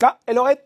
Là, elle aurait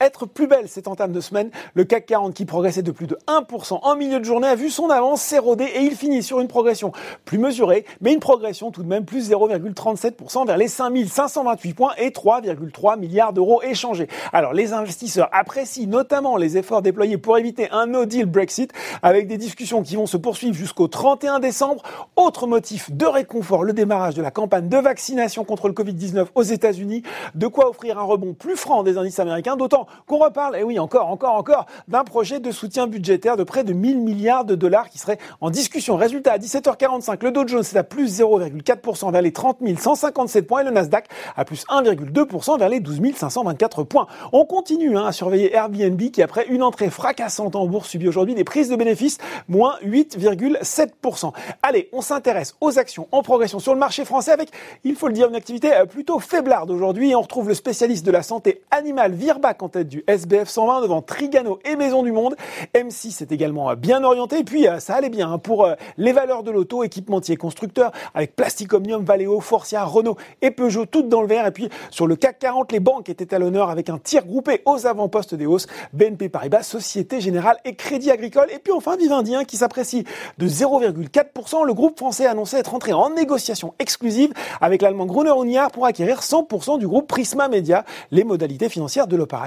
être plus belle cette entame de semaine. Le CAC 40 qui progressait de plus de 1% en milieu de journée a vu son avance s'éroder et il finit sur une progression plus mesurée, mais une progression tout de même plus 0,37% vers les 5528 points et 3,3 milliards d'euros échangés. Alors les investisseurs apprécient notamment les efforts déployés pour éviter un no deal Brexit avec des discussions qui vont se poursuivre jusqu'au 31 décembre. Autre motif de réconfort, le démarrage de la campagne de vaccination contre le Covid-19 aux États-Unis, de quoi offrir un rebond plus franc des indices américains Autant qu'on reparle, et oui, encore, encore, encore, d'un projet de soutien budgétaire de près de 1000 milliards de dollars qui serait en discussion. Résultat, à 17h45, le Dow Jones est à plus 0,4% vers les 30 157 points et le Nasdaq à plus 1,2% vers les 12 524 points. On continue hein, à surveiller Airbnb qui, après une entrée fracassante en bourse, subit aujourd'hui des prises de bénéfices, moins 8,7%. Allez, on s'intéresse aux actions en progression sur le marché français avec, il faut le dire, une activité plutôt faiblarde aujourd'hui. On retrouve le spécialiste de la santé animale Virbac en tête du SBF 120 devant Trigano et Maison du Monde. M6 est également bien orienté. Et puis, euh, ça allait bien hein, pour euh, les valeurs de l'auto, équipementier constructeur, avec Plastic Omnium, Valeo, Forcia, Renault et Peugeot, toutes dans le vert. Et puis, sur le CAC 40, les banques étaient à l'honneur avec un tir groupé aux avant-postes des hausses. BNP Paribas, Société Générale et Crédit Agricole. Et puis, enfin, Vivendi, qui s'apprécie de 0,4%. Le groupe français a annoncé être entré en négociation exclusive avec l'allemand Gruner Uniar pour acquérir 100% du groupe Prisma Media. Les modalités financières de l'opération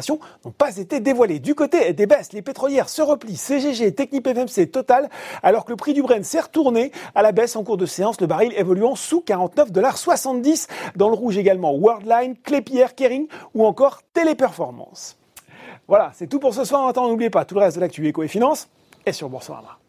n'ont pas été dévoilées. Du côté des baisses, les pétrolières se replient, CGG, Technip FMC, Total, alors que le prix du Brent s'est retourné à la baisse en cours de séance, le baril évoluant sous 49,70 Dans le rouge également, Worldline, Clépierre, Kering ou encore Téléperformance. Voilà, c'est tout pour ce soir. Maintenant, n'oubliez pas tout le reste de l'actu éco et finance est sur Boursorama.